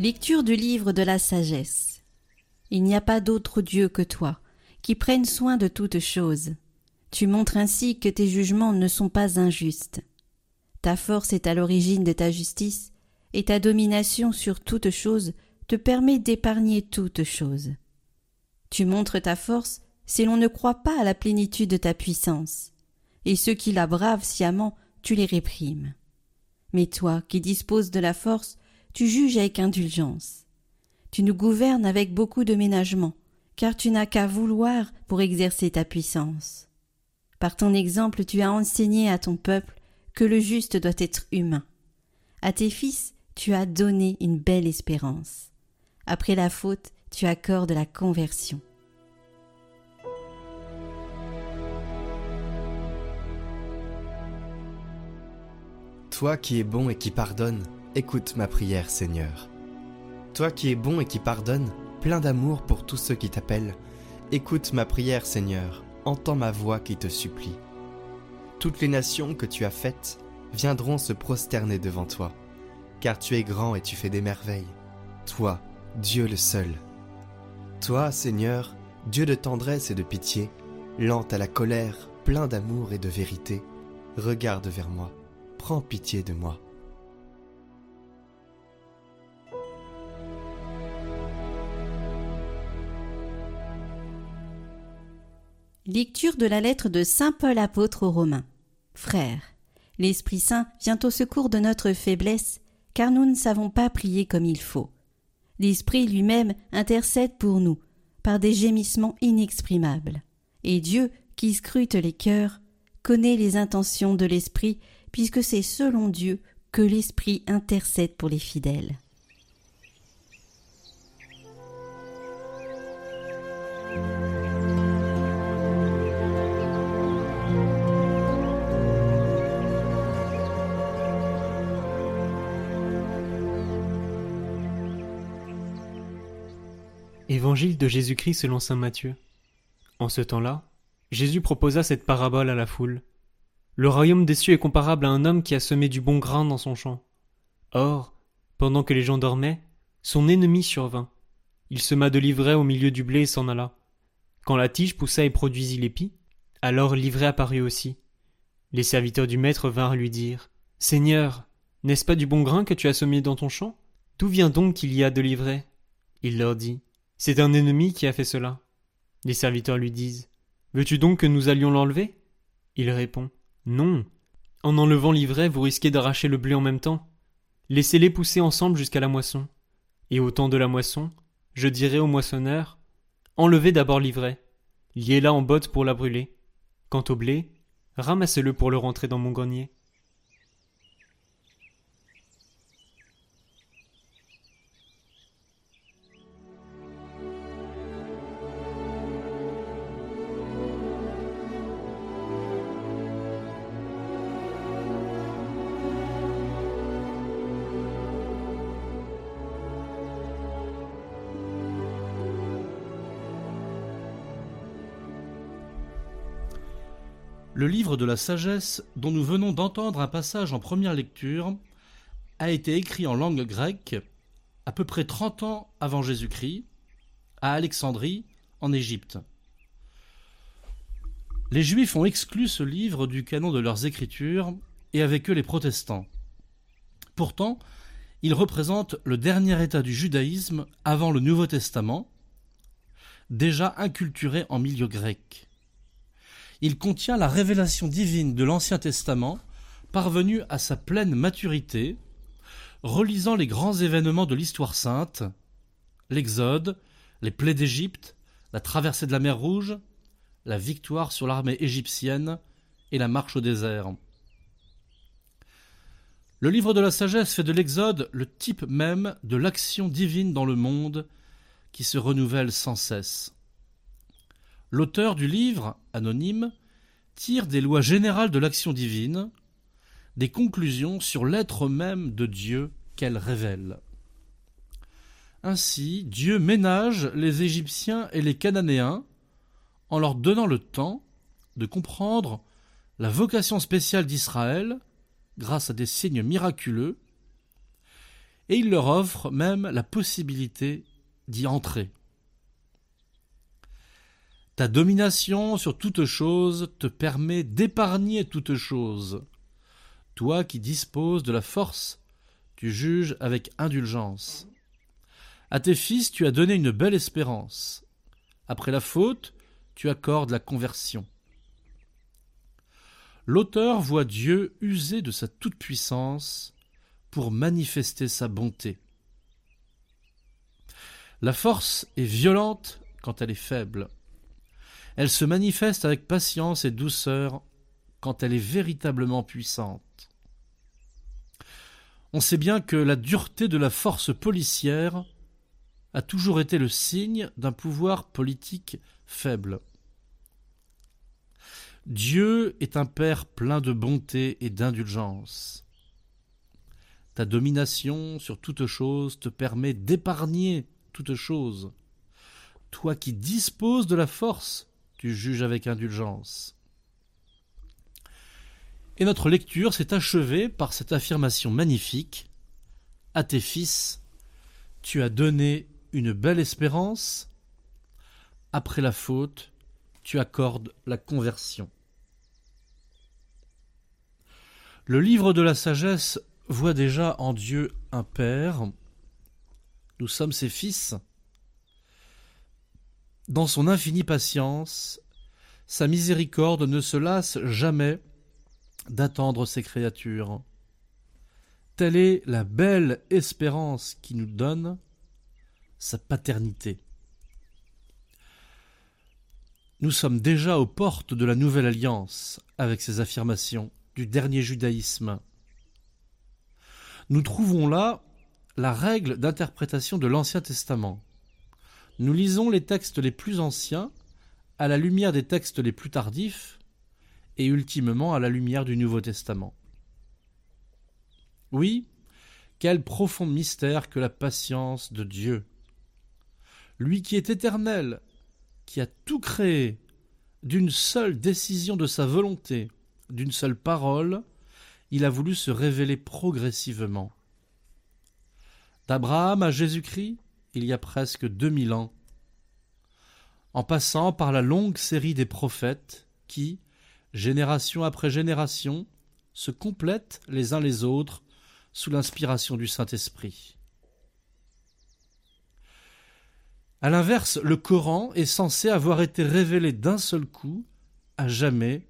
Lecture du livre de la sagesse. Il n'y a pas d'autre Dieu que toi, qui prenne soin de toutes choses. Tu montres ainsi que tes jugements ne sont pas injustes. Ta force est à l'origine de ta justice, et ta domination sur toutes choses te permet d'épargner toutes choses. Tu montres ta force si l'on ne croit pas à la plénitude de ta puissance, et ceux qui la bravent sciemment, tu les réprimes. Mais toi, qui disposes de la force, tu juges avec indulgence. Tu nous gouvernes avec beaucoup de ménagement, car tu n'as qu'à vouloir pour exercer ta puissance. Par ton exemple, tu as enseigné à ton peuple que le juste doit être humain. À tes fils, tu as donné une belle espérance. Après la faute, tu accordes la conversion. Toi qui es bon et qui pardonnes, écoute ma prière, Seigneur. Toi qui es bon et qui pardonnes, plein d'amour pour tous ceux qui t'appellent, écoute ma prière, Seigneur, entends ma voix qui te supplie. Toutes les nations que tu as faites viendront se prosterner devant toi, car tu es grand et tu fais des merveilles. Toi, Dieu le seul. Toi, Seigneur, Dieu de tendresse et de pitié, lent à la colère, plein d'amour et de vérité, regarde vers moi, prends pitié de moi. Lecture de la lettre de Saint Paul apôtre aux Romains. Frères, l'Esprit Saint vient au secours de notre faiblesse, car nous ne savons pas prier comme il faut. L'Esprit lui-même intercède pour nous, par des gémissements inexprimables. Et Dieu, qui scrute les cœurs, connaît les intentions de l'Esprit, puisque c'est selon Dieu que l'Esprit intercède pour les fidèles. Évangile de Jésus-Christ selon saint Matthieu. En ce temps-là, Jésus proposa cette parabole à la foule. Le royaume des cieux est comparable à un homme qui a semé du bon grain dans son champ. Or, pendant que les gens dormaient, son ennemi survint. Il sema de l'ivraie au milieu du blé et s'en alla. Quand la tige poussa et produisit l'épi, alors l'ivraie apparut aussi. Les serviteurs du maître vinrent lui dire Seigneur, n'est-ce pas du bon grain que tu as semé dans ton champ? D'où vient donc qu'il y a de l'ivraie? Il leur dit c'est un ennemi qui a fait cela. Les serviteurs lui disent Veux-tu donc que nous allions l'enlever? Il répond Non. En enlevant l'ivraie, vous risquez d'arracher le blé en même temps. Laissez-les pousser ensemble jusqu'à la moisson. Et au temps de la moisson, je dirai au moissonneur Enlevez d'abord l'ivraie, liez-la en botte pour la brûler. Quant au blé, ramassez-le pour le rentrer dans mon grenier. Le livre de la sagesse, dont nous venons d'entendre un passage en première lecture, a été écrit en langue grecque à peu près 30 ans avant Jésus-Christ, à Alexandrie, en Égypte. Les Juifs ont exclu ce livre du canon de leurs écritures, et avec eux les protestants. Pourtant, il représente le dernier état du judaïsme avant le Nouveau Testament, déjà inculturé en milieu grec il contient la révélation divine de l'Ancien Testament, parvenue à sa pleine maturité, relisant les grands événements de l'histoire sainte, l'Exode, les plaies d'Égypte, la traversée de la mer Rouge, la victoire sur l'armée égyptienne et la marche au désert. Le livre de la sagesse fait de l'Exode le type même de l'action divine dans le monde qui se renouvelle sans cesse. L'auteur du livre, anonyme, tire des lois générales de l'action divine, des conclusions sur l'être même de Dieu qu'elle révèle. Ainsi, Dieu ménage les Égyptiens et les Cananéens en leur donnant le temps de comprendre la vocation spéciale d'Israël grâce à des signes miraculeux, et il leur offre même la possibilité d'y entrer. Ta domination sur toute chose te permet d'épargner toute chose. Toi qui disposes de la force, tu juges avec indulgence. À tes fils tu as donné une belle espérance. Après la faute, tu accordes la conversion. L'auteur voit Dieu user de sa toute-puissance pour manifester sa bonté. La force est violente quand elle est faible. Elle se manifeste avec patience et douceur quand elle est véritablement puissante. On sait bien que la dureté de la force policière a toujours été le signe d'un pouvoir politique faible. Dieu est un Père plein de bonté et d'indulgence. Ta domination sur toute chose te permet d'épargner toute chose. Toi qui disposes de la force, tu juges avec indulgence. Et notre lecture s'est achevée par cette affirmation magnifique. À tes fils, tu as donné une belle espérance. Après la faute, tu accordes la conversion. Le livre de la sagesse voit déjà en Dieu un Père. Nous sommes ses fils. Dans son infinie patience, sa miséricorde ne se lasse jamais d'attendre ses créatures. Telle est la belle espérance qui nous donne sa paternité. Nous sommes déjà aux portes de la nouvelle alliance avec ces affirmations du dernier judaïsme. Nous trouvons là la règle d'interprétation de l'Ancien Testament. Nous lisons les textes les plus anciens à la lumière des textes les plus tardifs et ultimement à la lumière du Nouveau Testament. Oui, quel profond mystère que la patience de Dieu. Lui qui est éternel, qui a tout créé d'une seule décision de sa volonté, d'une seule parole, il a voulu se révéler progressivement. D'Abraham à Jésus-Christ, il y a presque deux mille ans, en passant par la longue série des prophètes qui, génération après génération, se complètent les uns les autres sous l'inspiration du Saint-Esprit. À l'inverse, le Coran est censé avoir été révélé d'un seul coup, à jamais.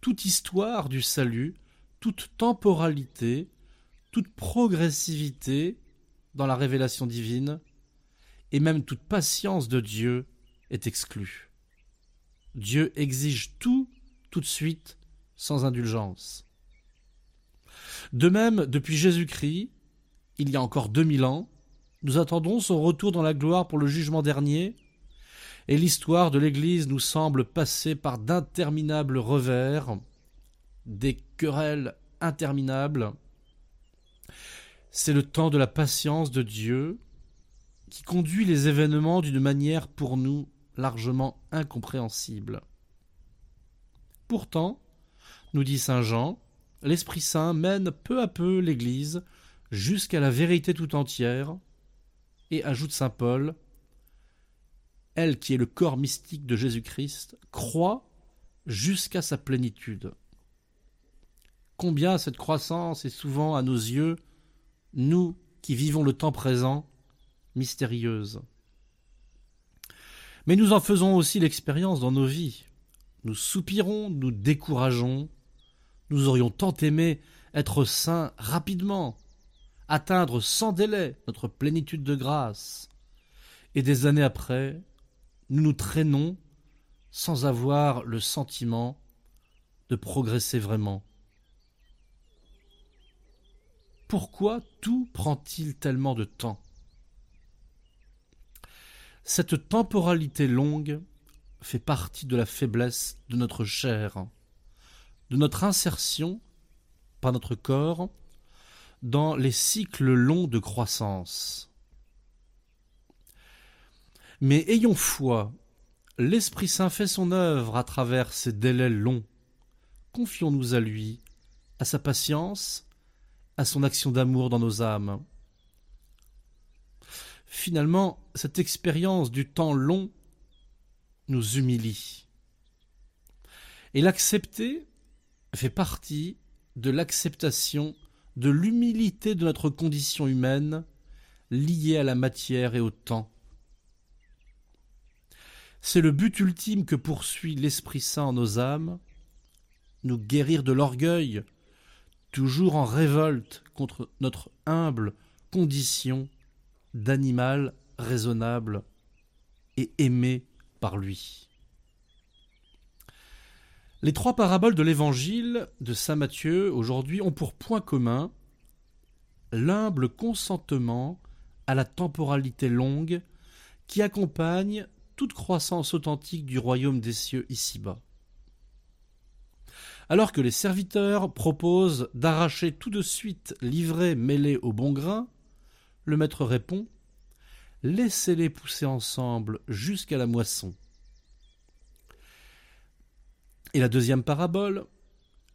Toute histoire du salut, toute temporalité, toute progressivité dans la révélation divine, et même toute patience de Dieu est exclue. Dieu exige tout tout de suite, sans indulgence. De même, depuis Jésus-Christ, il y a encore deux mille ans, nous attendons son retour dans la gloire pour le jugement dernier, et l'histoire de l'Église nous semble passer par d'interminables revers, des querelles interminables. C'est le temps de la patience de Dieu qui conduit les événements d'une manière pour nous largement incompréhensible. Pourtant, nous dit Saint Jean, l'Esprit Saint mène peu à peu l'Église jusqu'à la vérité tout entière, et ajoute Saint Paul, elle qui est le corps mystique de Jésus-Christ, croit jusqu'à sa plénitude. Combien cette croissance est souvent à nos yeux, nous qui vivons le temps présent, mystérieuse. Mais nous en faisons aussi l'expérience dans nos vies. Nous soupirons, nous décourageons. Nous aurions tant aimé être saints rapidement, atteindre sans délai notre plénitude de grâce. Et des années après, nous nous traînons sans avoir le sentiment de progresser vraiment. Pourquoi tout prend-il tellement de temps? Cette temporalité longue fait partie de la faiblesse de notre chair, de notre insertion par notre corps dans les cycles longs de croissance. Mais ayons foi, l'Esprit Saint fait son œuvre à travers ces délais longs. Confions-nous à lui, à sa patience, à son action d'amour dans nos âmes. Finalement, cette expérience du temps long nous humilie. Et l'accepter fait partie de l'acceptation de l'humilité de notre condition humaine liée à la matière et au temps. C'est le but ultime que poursuit l'Esprit Saint en nos âmes, nous guérir de l'orgueil, toujours en révolte contre notre humble condition d'animal raisonnable et aimé par lui. Les trois paraboles de l'évangile de Saint Matthieu aujourd'hui ont pour point commun l'humble consentement à la temporalité longue qui accompagne toute croissance authentique du royaume des cieux ici-bas. Alors que les serviteurs proposent d'arracher tout de suite l'ivraie mêlée au bon grain, le maître répond Laissez-les pousser ensemble jusqu'à la moisson. Et la deuxième parabole,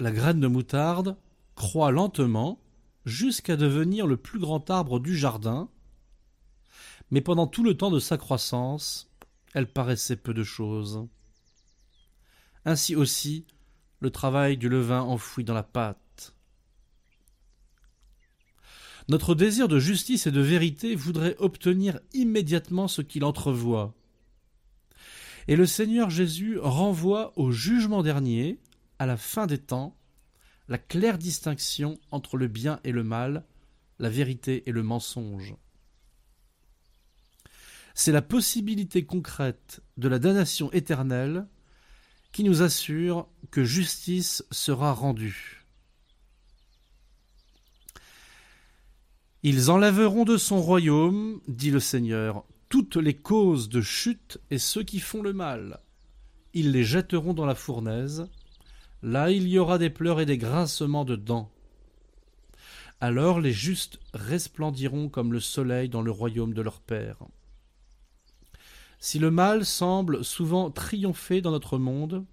la graine de moutarde croît lentement jusqu'à devenir le plus grand arbre du jardin, mais pendant tout le temps de sa croissance, elle paraissait peu de chose. Ainsi aussi le travail du levain enfoui dans la pâte. Notre désir de justice et de vérité voudrait obtenir immédiatement ce qu'il entrevoit. Et le Seigneur Jésus renvoie au jugement dernier, à la fin des temps, la claire distinction entre le bien et le mal, la vérité et le mensonge. C'est la possibilité concrète de la damnation éternelle qui nous assure que justice sera rendue. Ils enlèveront de son royaume, dit le Seigneur, toutes les causes de chute et ceux qui font le mal. Ils les jetteront dans la fournaise. Là il y aura des pleurs et des grincements de dents. Alors les justes resplendiront comme le soleil dans le royaume de leur Père. Si le mal semble souvent triompher dans notre monde,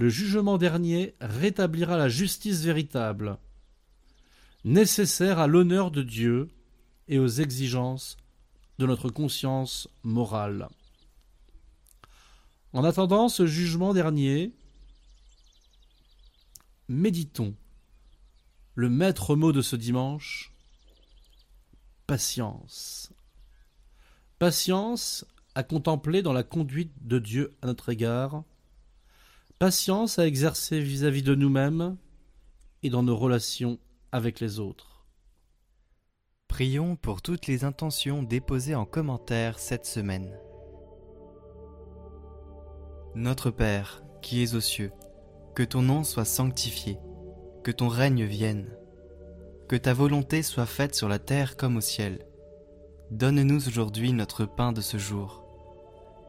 le jugement dernier rétablira la justice véritable, nécessaire à l'honneur de Dieu et aux exigences de notre conscience morale. En attendant ce jugement dernier, méditons le maître mot de ce dimanche, patience. Patience à contempler dans la conduite de Dieu à notre égard, patience à exercer vis-à-vis -vis de nous-mêmes et dans nos relations avec les autres. Prions pour toutes les intentions déposées en commentaire cette semaine. Notre Père, qui es aux cieux, que ton nom soit sanctifié, que ton règne vienne, que ta volonté soit faite sur la terre comme au ciel. Donne-nous aujourd'hui notre pain de ce jour.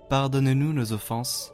Pardonne-nous nos offenses,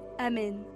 Amen.